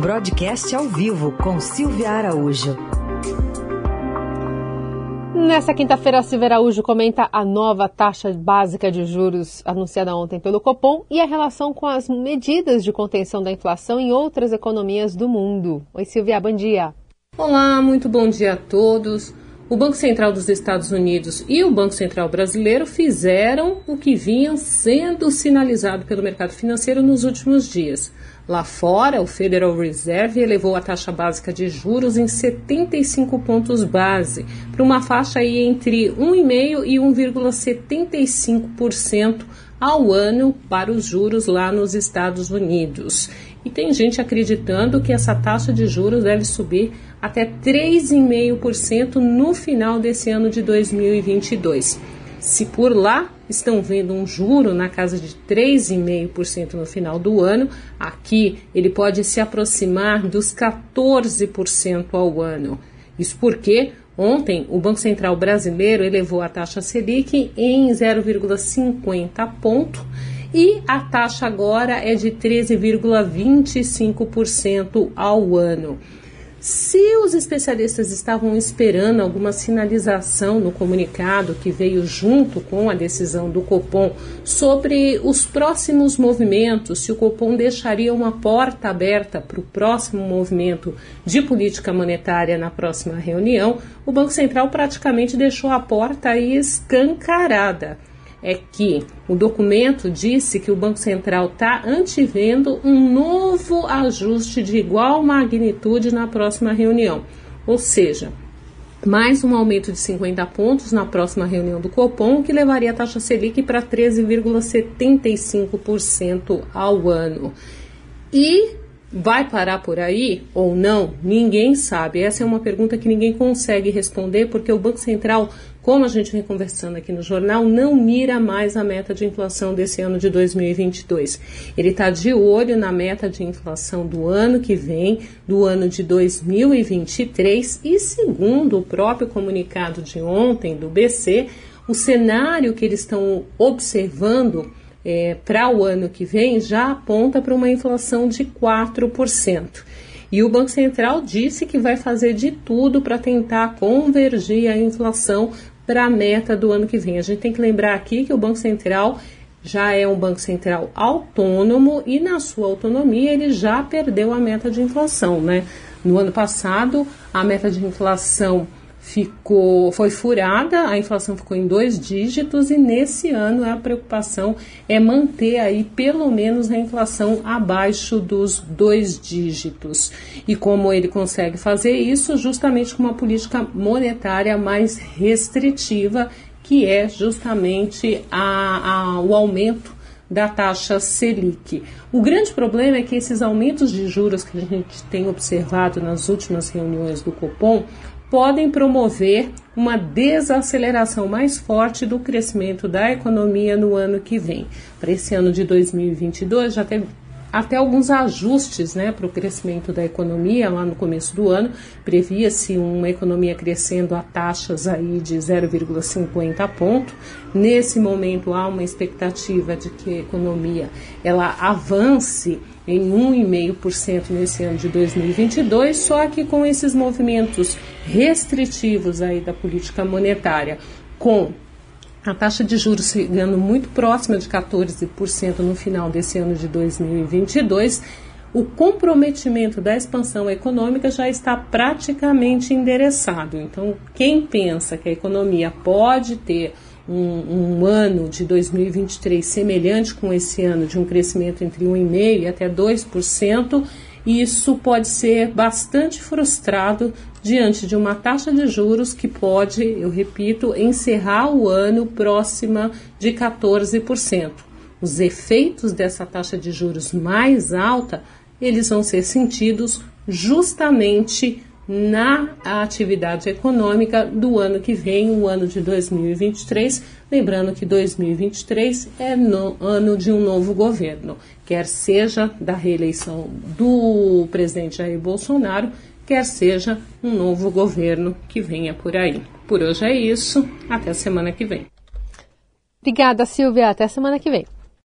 Broadcast ao vivo com Silvia Araújo. Nessa quinta-feira, Silvia Araújo comenta a nova taxa básica de juros anunciada ontem pelo Copom e a relação com as medidas de contenção da inflação em outras economias do mundo. Oi, Silvia, bom dia. Olá, muito bom dia a todos. O Banco Central dos Estados Unidos e o Banco Central Brasileiro fizeram o que vinham sendo sinalizado pelo mercado financeiro nos últimos dias. Lá fora, o Federal Reserve elevou a taxa básica de juros em 75 pontos base, para uma faixa aí entre 1,5% e 1,75% ao ano para os juros lá nos Estados Unidos. E tem gente acreditando que essa taxa de juros deve subir até 3,5% no final desse ano de 2022. Se por lá estão vendo um juro na casa de 3,5% no final do ano, aqui ele pode se aproximar dos 14% ao ano. Isso porque ontem o Banco Central brasileiro elevou a taxa Selic em 0,50 ponto e a taxa agora é de 13,25% ao ano. Se os especialistas estavam esperando alguma sinalização no comunicado que veio junto com a decisão do Copom sobre os próximos movimentos, se o Copom deixaria uma porta aberta para o próximo movimento de política monetária na próxima reunião, o Banco Central praticamente deixou a porta escancarada é que o documento disse que o Banco Central está antevendo um novo ajuste de igual magnitude na próxima reunião. Ou seja, mais um aumento de 50 pontos na próxima reunião do Copom, que levaria a taxa Selic para 13,75% ao ano. E Vai parar por aí ou não? Ninguém sabe. Essa é uma pergunta que ninguém consegue responder, porque o Banco Central, como a gente vem conversando aqui no jornal, não mira mais a meta de inflação desse ano de 2022. Ele está de olho na meta de inflação do ano que vem, do ano de 2023, e segundo o próprio comunicado de ontem do BC, o cenário que eles estão observando é, para o ano que vem já aponta para uma inflação de 4%. E o Banco Central disse que vai fazer de tudo para tentar convergir a inflação para a meta do ano que vem. A gente tem que lembrar aqui que o Banco Central já é um Banco Central autônomo e, na sua autonomia, ele já perdeu a meta de inflação. Né? No ano passado, a meta de inflação ficou foi furada, a inflação ficou em dois dígitos e nesse ano a preocupação é manter aí pelo menos a inflação abaixo dos dois dígitos. E como ele consegue fazer isso? Justamente com uma política monetária mais restritiva, que é justamente a, a, o aumento da taxa Selic. O grande problema é que esses aumentos de juros que a gente tem observado nas últimas reuniões do Copom podem promover uma desaceleração mais forte do crescimento da economia no ano que vem. Para esse ano de 2022, já teve até alguns ajustes né, para o crescimento da economia lá no começo do ano. Previa-se uma economia crescendo a taxas aí de 0,50 ponto. Nesse momento há uma expectativa de que a economia ela avance em 1,5% nesse ano de 2022, só que com esses movimentos restritivos aí da política monetária, com a taxa de juros chegando muito próxima de 14% no final desse ano de 2022, o comprometimento da expansão econômica já está praticamente endereçado. Então, quem pensa que a economia pode ter um, um, ano de 2023 semelhante com esse ano, de um crescimento entre 1,5% e até 2%, isso pode ser bastante frustrado diante de uma taxa de juros que pode, eu repito, encerrar o ano próxima de 14%. Os efeitos dessa taxa de juros mais alta, eles vão ser sentidos justamente na atividade econômica do ano que vem, o ano de 2023. Lembrando que 2023 é no, ano de um novo governo, quer seja da reeleição do presidente Jair Bolsonaro, quer seja um novo governo que venha por aí. Por hoje é isso, até semana que vem. Obrigada, Silvia. Até semana que vem.